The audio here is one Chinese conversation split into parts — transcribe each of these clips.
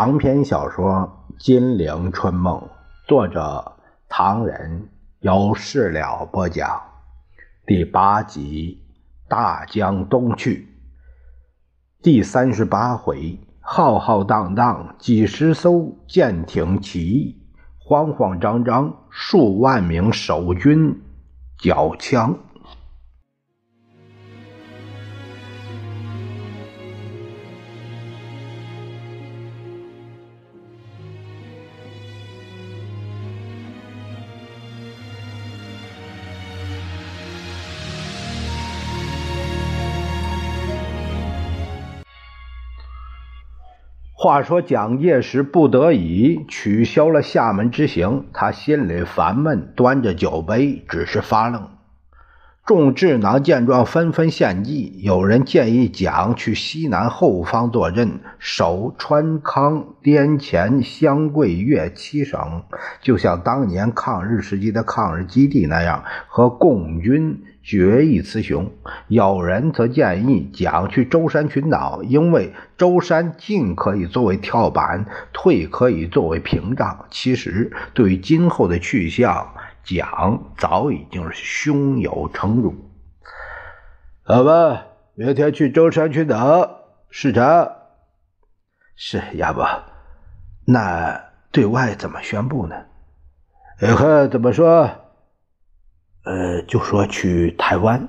长篇小说《金陵春梦》，作者唐人，由事了播讲，第八集《大江东去》，第三十八回，浩浩荡荡几十艘舰艇起义，慌慌张张数万名守军缴枪。话说蒋介石不得已取消了厦门之行，他心里烦闷，端着酒杯只是发愣。众智囊见状纷纷献计，有人建议蒋去西南后方坐镇，守川康、滇黔、湘桂粤七省，就像当年抗日时期的抗日基地那样，和共军。决一雌雄，有人则建议蒋去舟山群岛，因为舟山进可以作为跳板，退可以作为屏障。其实，对于今后的去向，蒋早已经是胸有成竹。好吧，明天去舟山群岛视察。是，要不，那对外怎么宣布呢？以后怎么说？呃，就说去台湾，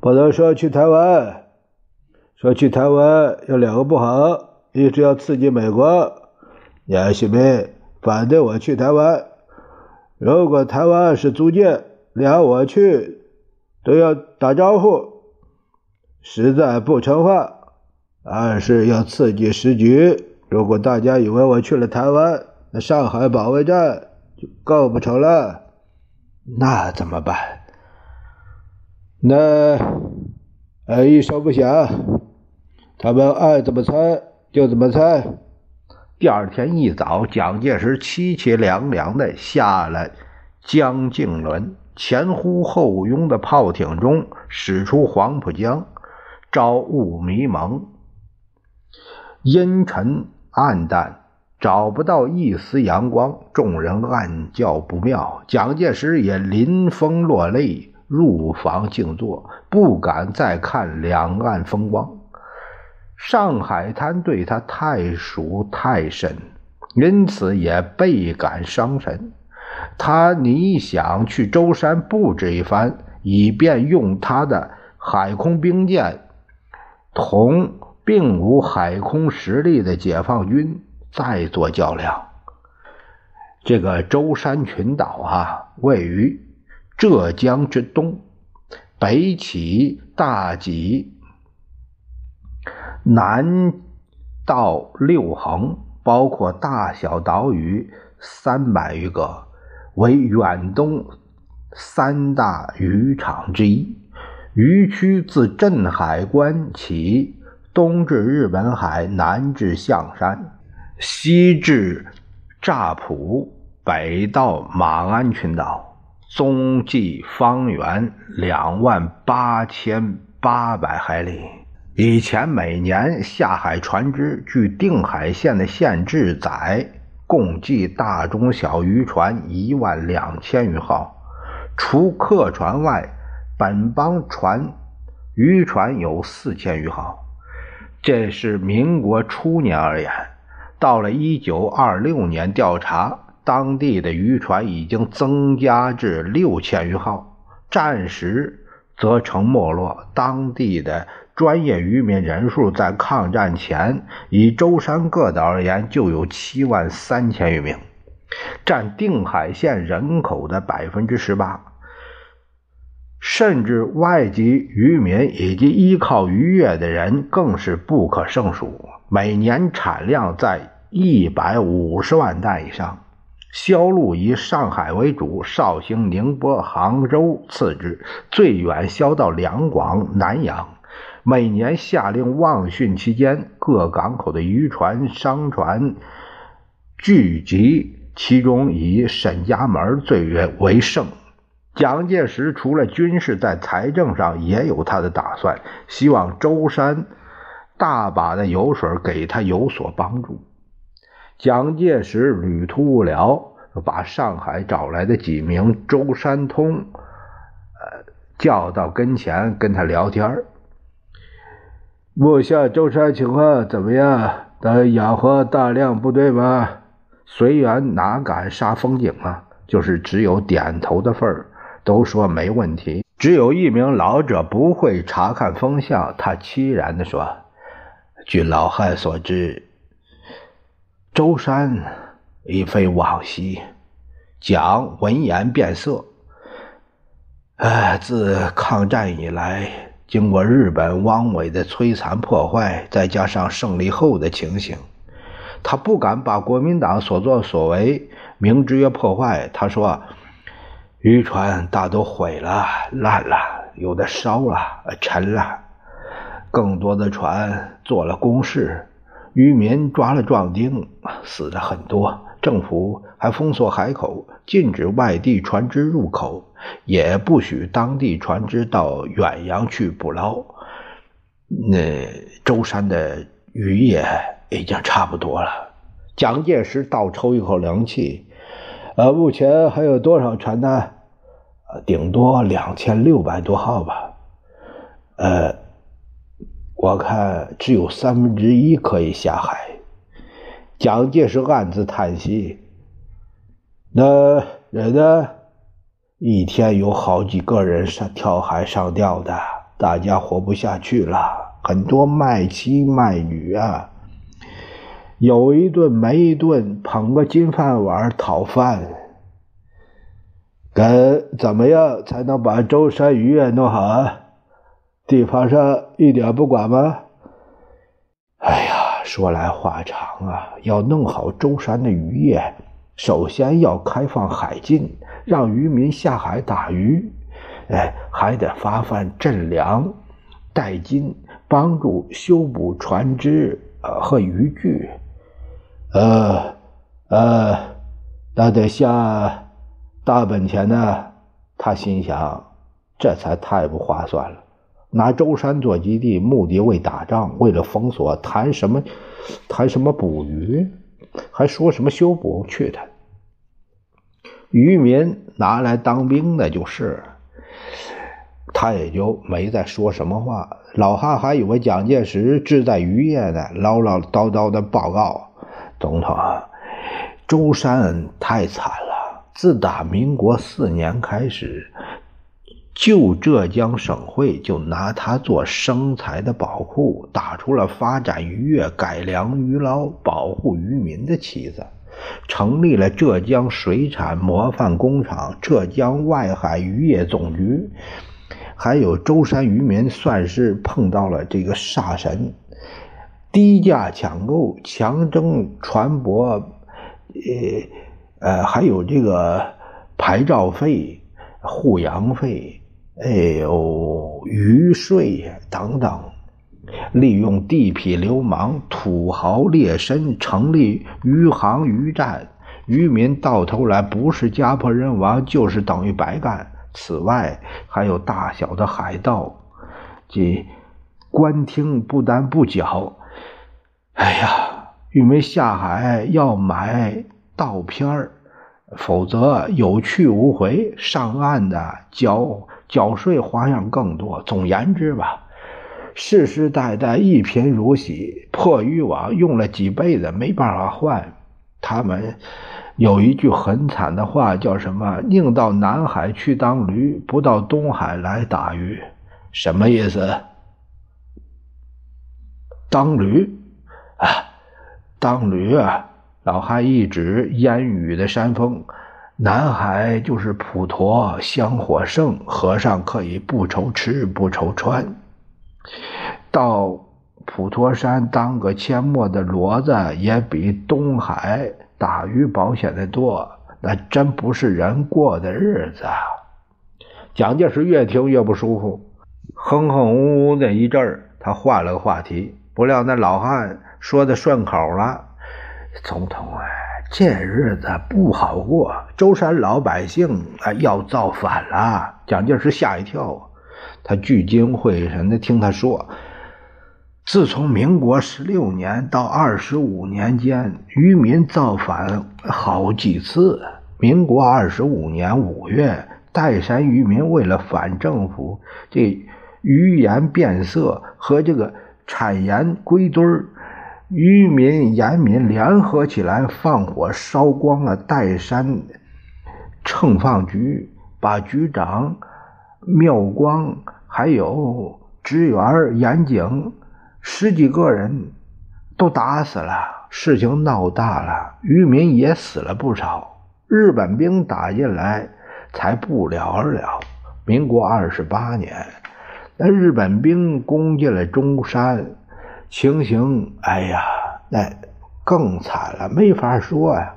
不能说去台湾，说去台湾有两个不好，一是要刺激美国，杨新民反对我去台湾。如果台湾是租界，连我去都要打招呼，实在不成话。二是要刺激时局，如果大家以为我去了台湾，那上海保卫战就构不成了。那怎么办？那呃，一声不响，他们爱怎么猜就怎么猜。第二天一早，蒋介石凄凄凉凉的下了江静轮，前呼后拥的炮艇中驶出黄浦江，朝雾迷蒙，阴沉暗淡。找不到一丝阳光，众人暗叫不妙。蒋介石也临风落泪，入房静坐，不敢再看两岸风光。上海滩对他太熟太深，因此也倍感伤神。他拟想去舟山布置一番，以便用他的海空兵舰同并无海空实力的解放军。再做较量。这个舟山群岛啊，位于浙江之东，北起大吉，南到六横，包括大小岛屿三百余个，为远东三大渔场之一。渔区自镇海关起，东至日本海，南至象山。西至乍浦，北到马鞍群岛，总计方圆两万八千八百海里。以前每年下海船只，据定海县的县志载，共计大中小渔船一万两千余号。除客船外，本邦船渔船有四千余号。这是民国初年而言。到了一九二六年，调查当地的渔船已经增加至六千余号，暂时则成没落。当地的专业渔民人数在抗战前，以舟山各岛而言，就有七万三千余名，占定海县人口的百分之十八。甚至外籍渔民以及依靠渔业的人更是不可胜数，每年产量在。一百五十万担以上，销路以上海为主，绍兴、宁波、杭州次之，最远销到两广、南洋。每年下令望汛期间，各港口的渔船、商船聚集，其中以沈家门最为为盛。蒋介石除了军事，在财政上也有他的打算，希望舟山大把的油水给他有所帮助。蒋介石旅途无聊，把上海找来的几名舟山通，呃，叫到跟前跟他聊天目下舟山情况怎么样？得养活大量部队吗？随员哪敢杀风景啊？就是只有点头的份儿，都说没问题。只有一名老者不会查看风向，他凄然地说：“据老汉所知，舟山已非往昔。”蒋闻言变色。哎，自抗战以来。经过日本汪伪的摧残破坏，再加上胜利后的情形，他不敢把国民党所作所为明知破坏。他说：“渔船大都毁了、烂了，有的烧了、沉了，更多的船做了公事，渔民抓了壮丁，死的很多。政府还封锁海口，禁止外地船只入口。”也不许当地船只到远洋去捕捞。那舟山的渔业已经差不多了。蒋介石倒抽一口凉气。呃，目前还有多少船呢？呃，顶多两千六百多号吧。呃，我看只有三分之一可以下海。蒋介石暗自叹息。那人呢？一天有好几个人上跳海上吊的，大家活不下去了，很多卖妻卖女啊，有一顿没一顿，捧个金饭碗讨饭。该怎么样才能把舟山渔业弄好啊？地方上一点不管吗？哎呀，说来话长啊，要弄好舟山的渔业，首先要开放海禁。让渔民下海打鱼，哎，还得发放赈粮、代金，帮助修补船只呃和渔具，呃呃，那得下大本钱呢。他心想，这才太不划算了。拿舟山做基地，目的为打仗，为了封锁，谈什么谈什么捕鱼，还说什么修补？去他！渔民拿来当兵的就是，他也就没再说什么话。老汉还以为蒋介石志在渔业呢，唠唠叨叨的报告：“总统，舟山太惨了。自打民国四年开始，旧浙江省会就拿它做生财的宝库，打出了发展渔业、改良渔捞、保护渔民的旗子。”成立了浙江水产模范工厂、浙江外海渔业总局，还有舟山渔民算是碰到了这个煞神，低价抢购、强征船舶，呃呃，还有这个牌照费、护洋费，哎呦，渔税等等。利用地痞流氓、土豪劣绅成立渔行渔站，渔民到头来不是家破人亡，就是等于白干。此外，还有大小的海盗，即官厅不但不缴，哎呀，渔民下海要买盗片儿，否则有去无回。上岸的缴缴税花样更多。总言之吧。世世代代一贫如洗，破渔网用了几辈子没办法换。他们有一句很惨的话，叫什么？宁到南海去当驴，不到东海来打鱼。什么意思？当驴啊，当驴啊！老汉一指烟雨的山峰，南海就是普陀香火盛，和尚可以不愁吃不愁穿。到普陀山当个阡陌的骡子，也比东海打鱼保险的多。那真不是人过的日子。蒋介石越听越不舒服，哼哼呜呜的一阵儿，他换了个话题。不料那老汉说的顺口了：“总统啊，这日子不好过，舟山老百姓啊要造反了。”蒋介石吓一跳。他聚精会神的听他说：“自从民国十六年到二十五年间，渔民造反好几次。民国二十五年五月，岱山渔民为了反政府，这鱼盐变色和这个产盐归堆儿，渔民盐民联合起来放火烧光了岱山秤放局，把局长妙光还有职员严景。十几个人都打死了，事情闹大了，渔民也死了不少。日本兵打进来，才不了而了。民国二十八年，那日本兵攻进了中山，情形，哎呀，那更惨了，没法说呀。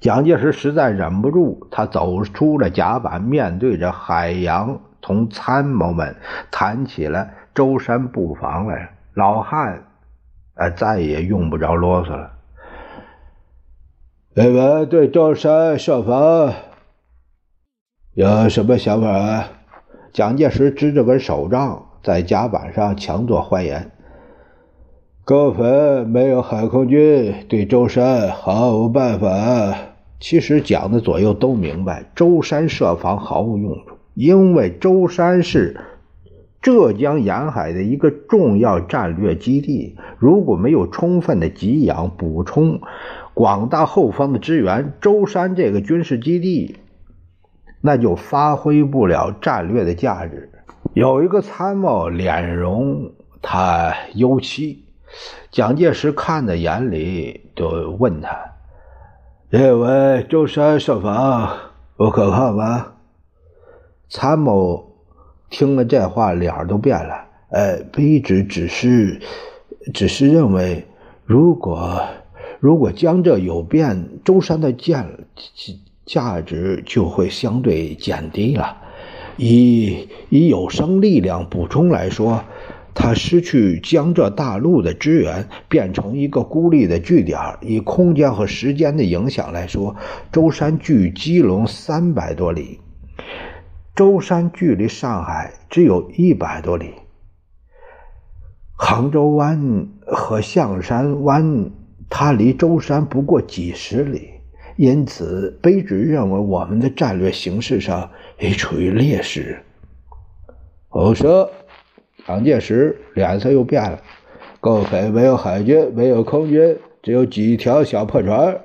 蒋介石实在忍不住，他走出了甲板，面对着海洋，同参谋们谈起了。舟山布防来，老汉，呃，再也用不着啰嗦了。你们对舟山设防有什么想法？蒋介石支着根手杖，在甲板上强作欢颜：“高粉没有海空军，对舟山毫无办法。”其实蒋的左右都明白，舟山设防毫无用处，因为舟山是。浙江沿海的一个重要战略基地，如果没有充分的给养补充广大后方的支援，舟山这个军事基地那就发挥不了战略的价值。有一个参谋脸容他忧戚，蒋介石看在眼里，就问他：“认为舟山设防不可靠吗？”参谋。听了这话，脸都变了。呃，卑职只是，只是认为，如果如果江浙有变，舟山的价价值就会相对减低了。以以有生力量补充来说，他失去江浙大陆的支援，变成一个孤立的据点。以空间和时间的影响来说，舟山距基隆三百多里。舟山距离上海只有一百多里，杭州湾和象山湾，它离舟山不过几十里，因此卑职认为我们的战略形势上已处于劣势。我说，蒋介石脸色又变了，共匪没有海军，没有空军，只有几条小破船。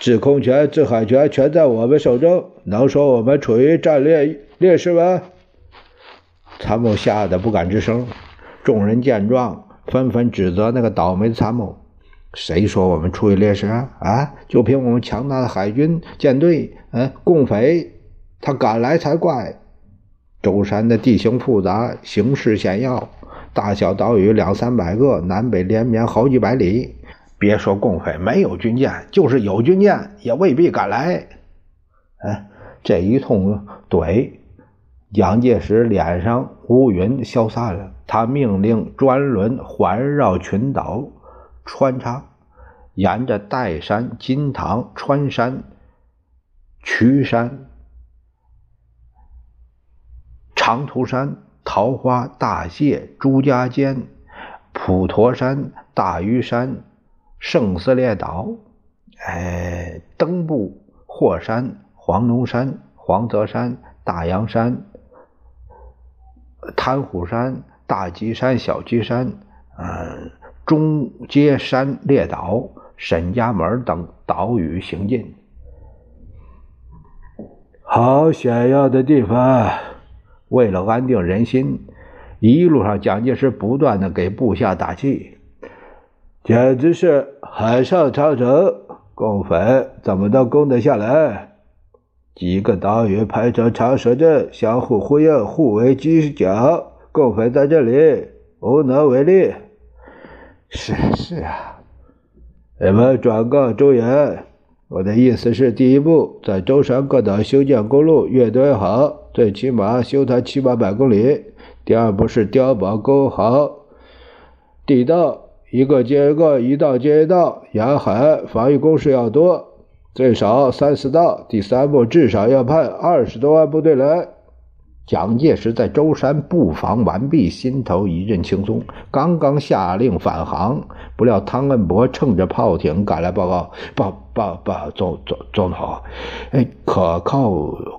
制空权、制海权全在我们手中，能说我们处于战略劣势吗？参谋吓得不敢吱声。众人见状，纷纷指责那个倒霉参谋：“谁说我们处于劣势啊？啊，就凭我们强大的海军舰队，嗯，共匪他敢来才怪！舟山的地形复杂，形势险要，大小岛屿两三百个，南北连绵好几百里。”别说共匪没有军舰，就是有军舰也未必敢来。哎，这一通怼，蒋介石脸上乌云消散了。他命令专轮环绕群岛穿插，沿着岱山、金堂、川山、衢山、长途山、桃花、大蟹、朱家尖、普陀山、大屿山。圣斯列岛，哎，登布、霍山、黄龙山、黄泽山、大洋山、滩虎山、大基山、小基山，嗯，中阶山列岛、沈家门等岛屿行进。好险要的地方！为了安定人心，一路上蒋介石不断的给部下打气。简直是海上长城，共匪怎么能攻得下来？几个岛屿排成长蛇阵，相互呼应，互为犄角，共匪在这里无能为力。是是啊，你们转告周岩，我的意思是：第一步，在舟山各岛修建公路，越多越好，最起码修它七八百公里；第二步是碉堡沟好地道。一个接一个，一道接一道，沿海防御工事要多，最少三四道。第三步至少要派二十多万部队来。蒋介石在舟山布防完毕，心头一阵轻松，刚刚下令返航，不料汤恩伯乘着炮艇赶来报告：报报报，总总总统，哎，可靠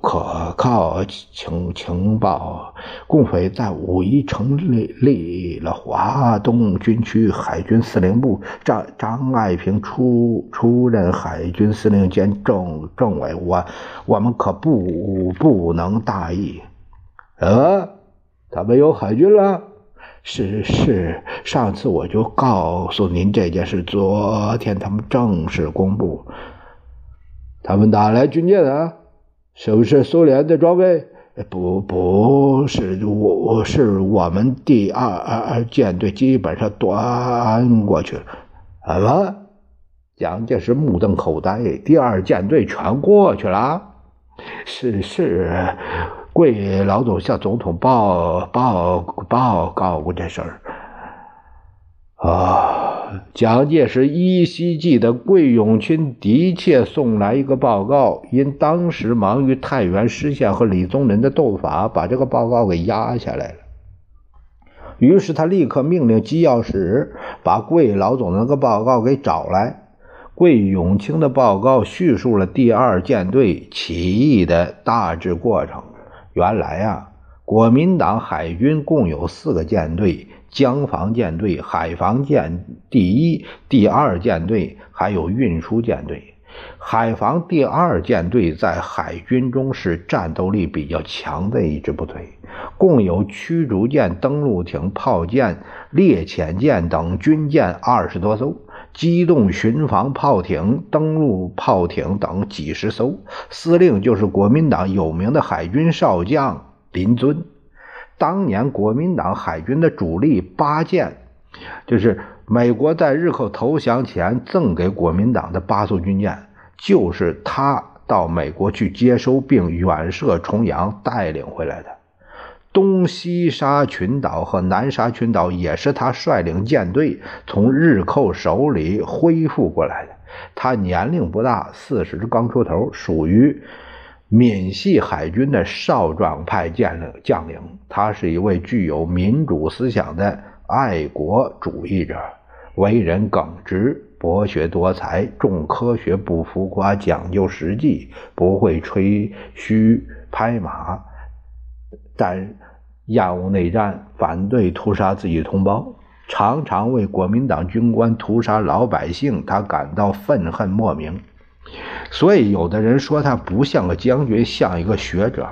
可靠情情报，共匪在武夷成立立了华东军区海军司令部，张张爱萍出出任海军司令兼政政委，我我们可不不能大意。啊，他们有海军了？是是，上次我就告诉您这件事，昨天他们正式公布。他们哪来军舰啊？是不是苏联的装备？不，不是，我我是我们第二二二舰队基本上端过去了。什么？蒋介石目瞪口呆，第二舰队全过去了？是是。桂老总向总统报报报告过这事儿啊！蒋介石依稀记得桂永清的确送来一个报告，因当时忙于太原失陷和李宗仁的斗法，把这个报告给压下来了。于是他立刻命令机要室把桂老总那个报告给找来。桂永清的报告叙述了第二舰队起义的大致过程。原来啊，国民党海军共有四个舰队：江防舰队、海防舰第一、第二舰队，还有运输舰队。海防第二舰队在海军中是战斗力比较强的一支部队，共有驱逐舰、登陆艇、炮舰、猎潜舰等军舰二十多艘。机动巡防炮艇、登陆炮艇等几十艘，司令就是国民党有名的海军少将林遵。当年国民党海军的主力八舰，就是美国在日寇投降前赠给国民党的八艘军舰，就是他到美国去接收并远涉重洋带领回来的。东西沙群岛和南沙群岛也是他率领舰队从日寇手里恢复过来的。他年龄不大，四十刚出头，属于闽系海军的少壮派将领。将领，他是一位具有民主思想的爱国主义者，为人耿直，博学多才，重科学，不浮夸，讲究实际，不会吹嘘拍马。但厌恶内战，反对屠杀自己同胞，常常为国民党军官屠杀老百姓，他感到愤恨莫名。所以，有的人说他不像个将军，像一个学者。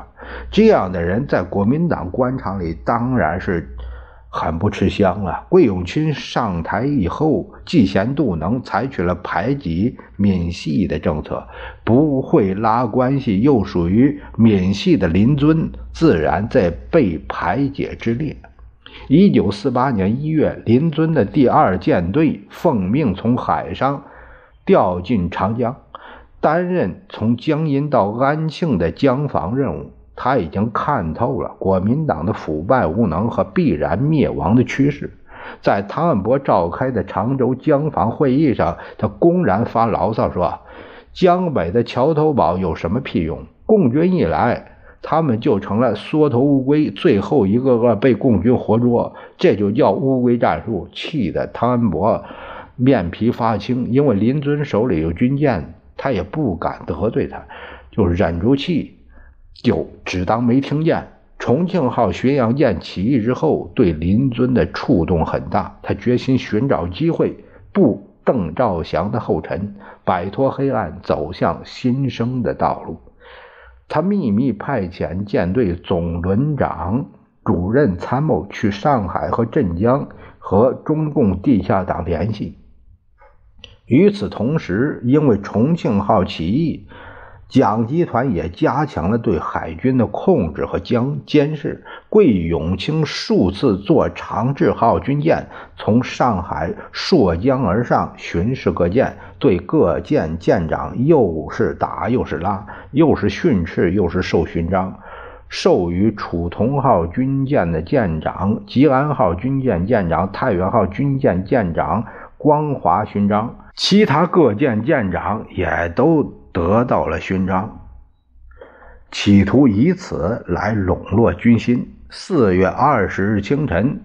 这样的人在国民党官场里当然是。很不吃香啊。桂永清上台以后，嫉贤妒能，采取了排挤闽系的政策，不会拉关系，又属于闽系的林尊，自然在被排解之列。一九四八年一月，林尊的第二舰队奉命从海上调进长江，担任从江阴到安庆的江防任务。他已经看透了国民党的腐败无能和必然灭亡的趋势，在汤恩伯召开的常州江防会议上，他公然发牢骚说：“江北的桥头堡有什么屁用？共军一来，他们就成了缩头乌龟，最后一个个被共军活捉，这就叫乌龟战术。”气得汤恩伯面皮发青，因为林尊手里有军舰，他也不敢得罪他，就忍住气。就只当没听见。重庆号巡洋舰起义之后，对林尊的触动很大。他决心寻找机会，步邓兆祥的后尘，摆脱黑暗，走向新生的道路。他秘密派遣舰队总轮长、主任参谋去上海和镇江和中共地下党联系。与此同时，因为重庆号起义。蒋集团也加强了对海军的控制和监监视。桂永清数次坐长治号军舰从上海溯江而上，巡视各舰，对各舰舰长又是打又是拉，又是训斥又是授勋章。授予楚同号军舰的舰长、吉安号军舰舰长、太原号军舰舰长光华勋章，其他各舰舰长也都。得到了勋章。企图以此来笼络军心。四月二十日清晨，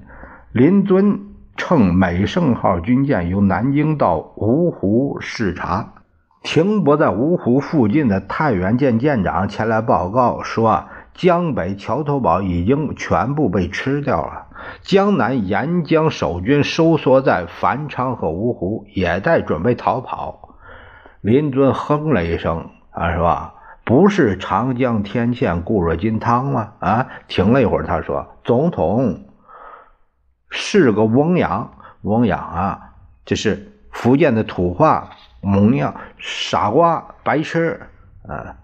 林遵乘美胜号军舰由南京到芜湖视察，停泊在芜湖附近的太原舰舰长前来报告说，江北桥头堡已经全部被吃掉了，江南沿江守军收缩在繁昌和芜湖，也在准备逃跑。林尊哼了一声，啊，是吧？不是长江天堑固若金汤吗？啊！停了一会儿，他说：“总统是个翁养，翁养啊，这是福建的土话，蒙样傻瓜白痴啊！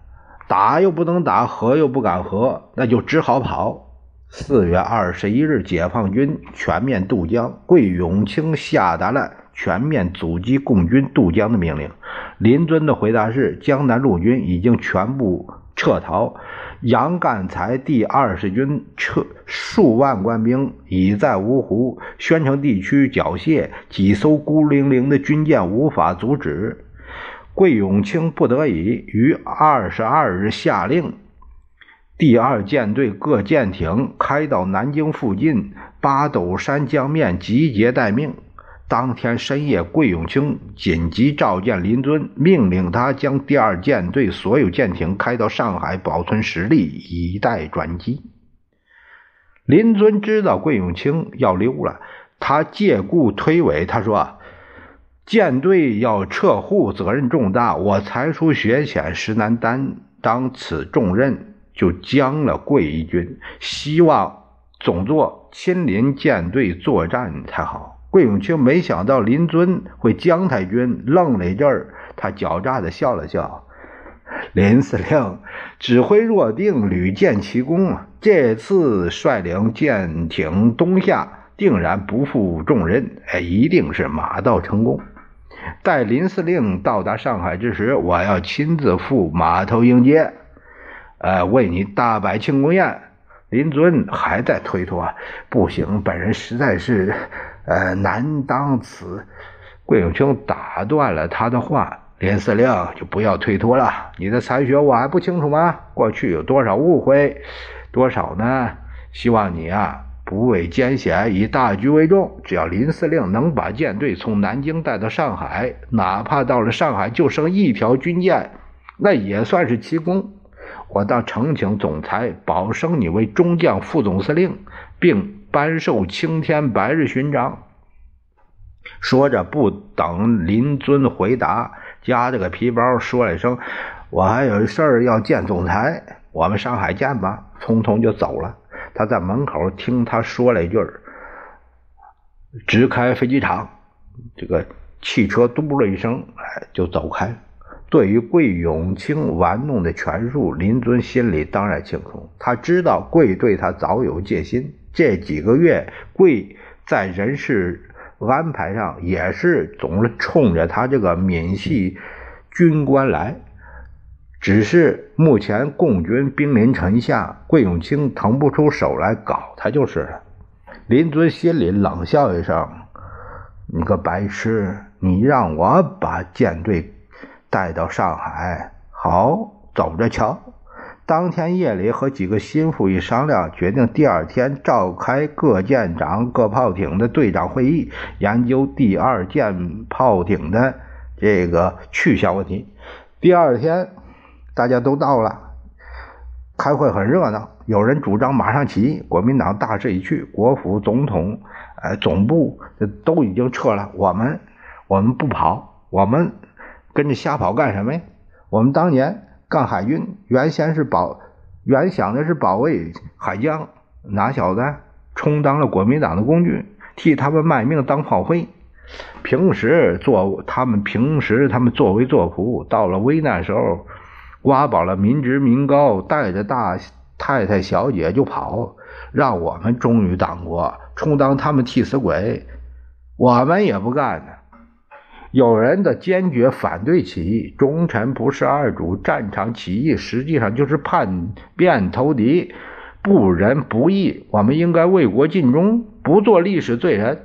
打又不能打，和又不敢和，那就只好跑。”四月二十一日，解放军全面渡江，桂永清下达了。全面阻击共军渡江的命令。林遵的回答是：江南陆军已经全部撤逃，杨干才第二十军撤数万官兵已在芜湖、宣城地区缴械，几艘孤零零的军舰无法阻止。桂永清不得已于二十二日下令，第二舰队各舰艇开到南京附近八斗山江面集结待命。当天深夜，桂永清紧急召见林尊，命令他将第二舰队所有舰艇开到上海，保存实力，以待转机。林尊知道桂永清要溜了，他借故推诿，他说：“舰队要撤沪，责任重大，我才疏学浅，实难担当此重任，就将了桂一军。希望总座亲临舰队作战才好。”桂永清没想到林尊会姜太君，愣了一阵儿，他狡诈地笑了笑。林司令指挥若定，屡建奇功，这次率领舰艇东下，定然不负重任，哎，一定是马到成功。待林司令到达上海之时，我要亲自赴码头迎接，呃，为你大摆庆功宴。林尊还在推脱，不行，本人实在是。呃，难当此。桂永清打断了他的话：“林司令，就不要推脱了。你的才学我还不清楚吗？过去有多少误会，多少呢？希望你啊，不畏艰险，以大局为重。只要林司令能把舰队从南京带到上海，哪怕到了上海就剩一条军舰，那也算是奇功。我倒诚请总裁保升你为中将副总司令，并。”颁授青天白日勋章。说着，不等林尊回答，夹着个皮包，说了一声：“我还有事儿要见总裁，我们上海见吧。”匆匆就走了。他在门口听他说了一句：“直开飞机场。”这个汽车嘟了一声，哎，就走开。对于桂永清玩弄的权术，林尊心里当然清楚。他知道桂对他早有戒心。这几个月，贵在人事安排上也是总是冲着他这个闽系军官来，只是目前共军兵临城下，桂永清腾不出手来搞他就是了。林尊心里冷笑一声：“你个白痴，你让我把舰队带到上海，好，走着瞧。”当天夜里，和几个心腹一商量，决定第二天召开各舰长、各炮艇的队长会议，研究第二舰炮艇的这个去向问题。第二天，大家都到了，开会很热闹。有人主张马上起义，国民党大势已去，国府、总统、呃总部都已经撤了。我们，我们不跑，我们跟着瞎跑干什么呀？我们当年。干海军原先是保，原想的是保卫海疆，哪晓得充当了国民党的工具，替他们卖命当炮灰。平时做他们平时他们作威作福，到了危难时候，挖饱了民脂民膏，带着大太太小姐就跑，让我们忠于党国，充当他们替死鬼，我们也不干呢。有人的坚决反对起义，忠臣不是二主，战场起义实际上就是叛变投敌，不仁不义。我们应该为国尽忠，不做历史罪人。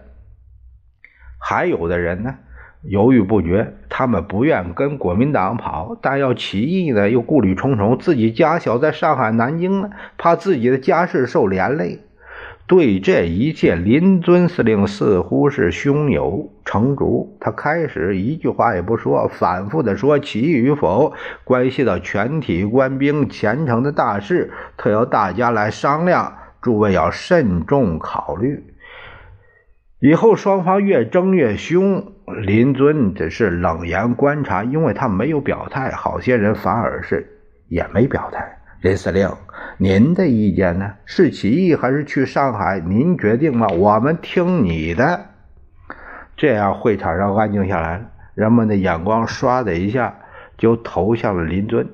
还有的人呢，犹豫不决。他们不愿跟国民党跑，但要起义呢，又顾虑重重。自己家小在上海、南京呢，怕自己的家事受连累。对这一切，林尊司令似乎是胸有成竹。他开始一句话也不说，反复的说：起与否关系到全体官兵前程的大事，特邀大家来商量，诸位要慎重考虑。以后双方越争越凶，林尊只是冷眼观察，因为他没有表态，好些人反而是也没表态。林司令。您的意见呢？是起义还是去上海？您决定吧，我们听你的。这样会场上安静下来了，人们的眼光唰的一下就投向了林尊。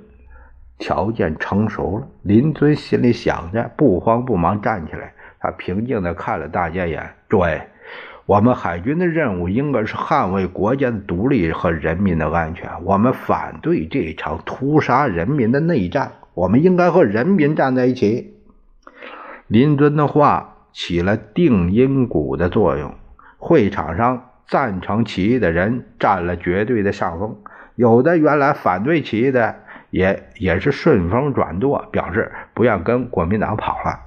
条件成熟了，林尊心里想着，不慌不忙站起来，他平静地看了大家一眼：“诸位，我们海军的任务应该是捍卫国家的独立和人民的安全，我们反对这场屠杀人民的内战。”我们应该和人民站在一起。林尊的话起了定音鼓的作用，会场上赞成起义的人占了绝对的上风，有的原来反对起义的也也是顺风转舵，表示不愿跟国民党跑了。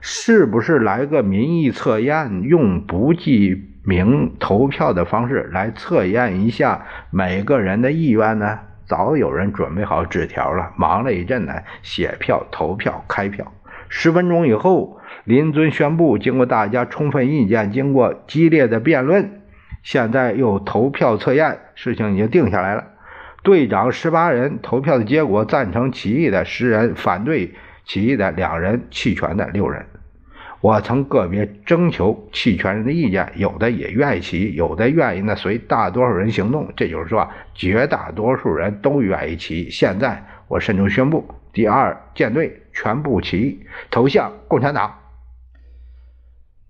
是不是来个民意测验，用不记名投票的方式来测验一下每个人的意愿呢？早有人准备好纸条了，忙了一阵呢，写票、投票、开票。十分钟以后，林尊宣布，经过大家充分意见，经过激烈的辩论，现在又投票测验，事情已经定下来了。队长十八人投票的结果，赞成起义的十人，反对起义的两人，弃权的六人。我曾个别征求弃权人的意见，有的也愿意起，有的愿意呢随大多数人行动。这就是说，绝大多数人都愿意起。现在我慎重宣布，第二舰队全部起义，投向共产党。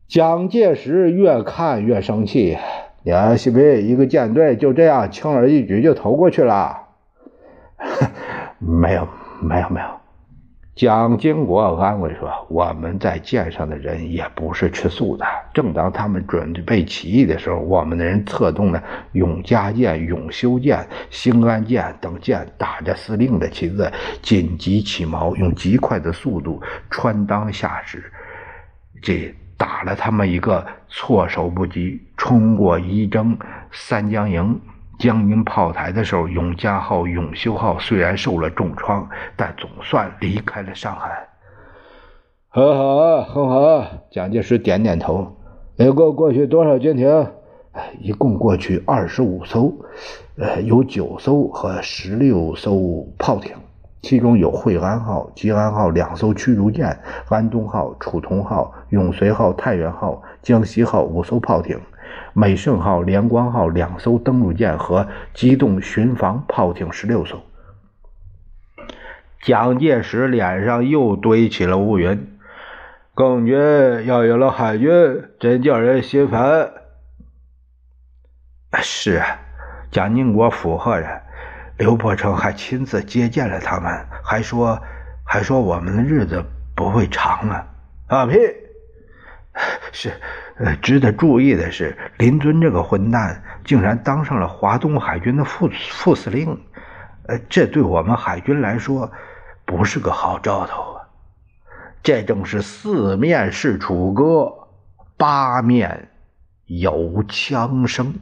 蒋介石越看越生气，梁西北一个舰队就这样轻而易举就投过去了？没有，没有，没有。蒋经国安慰说：“我们在舰上的人也不是吃素的。正当他们准备起义的时候，我们的人策动了永嘉舰、永修舰、兴安舰等舰，打着司令的旗子，紧急起锚，用极快的速度穿裆下驶，这打了他们一个措手不及，冲过一征、三江营。”江阴炮台的时候，永嘉号、永修号虽然受了重创，但总算离开了上海。很好，很好。蒋介石点点头。一共过去多少舰艇？一共过去二十五艘，呃，有九艘和十六艘炮艇，其中有惠安号、吉安号两艘驱逐舰，安东号、楚同号、永绥号、太原号、江西号五艘炮艇。美盛号、连光号两艘登陆舰和机动巡防炮艇十六艘。蒋介石脸上又堆起了乌云。共军要有了海军，真叫人心烦。是啊，蒋经国附和着。刘伯承还亲自接见了他们，还说还说我们的日子不会长啊！放屁！是。呃，值得注意的是，林尊这个混蛋竟然当上了华东海军的副副司令，呃，这对我们海军来说不是个好兆头啊！这正是四面是楚歌，八面有枪声。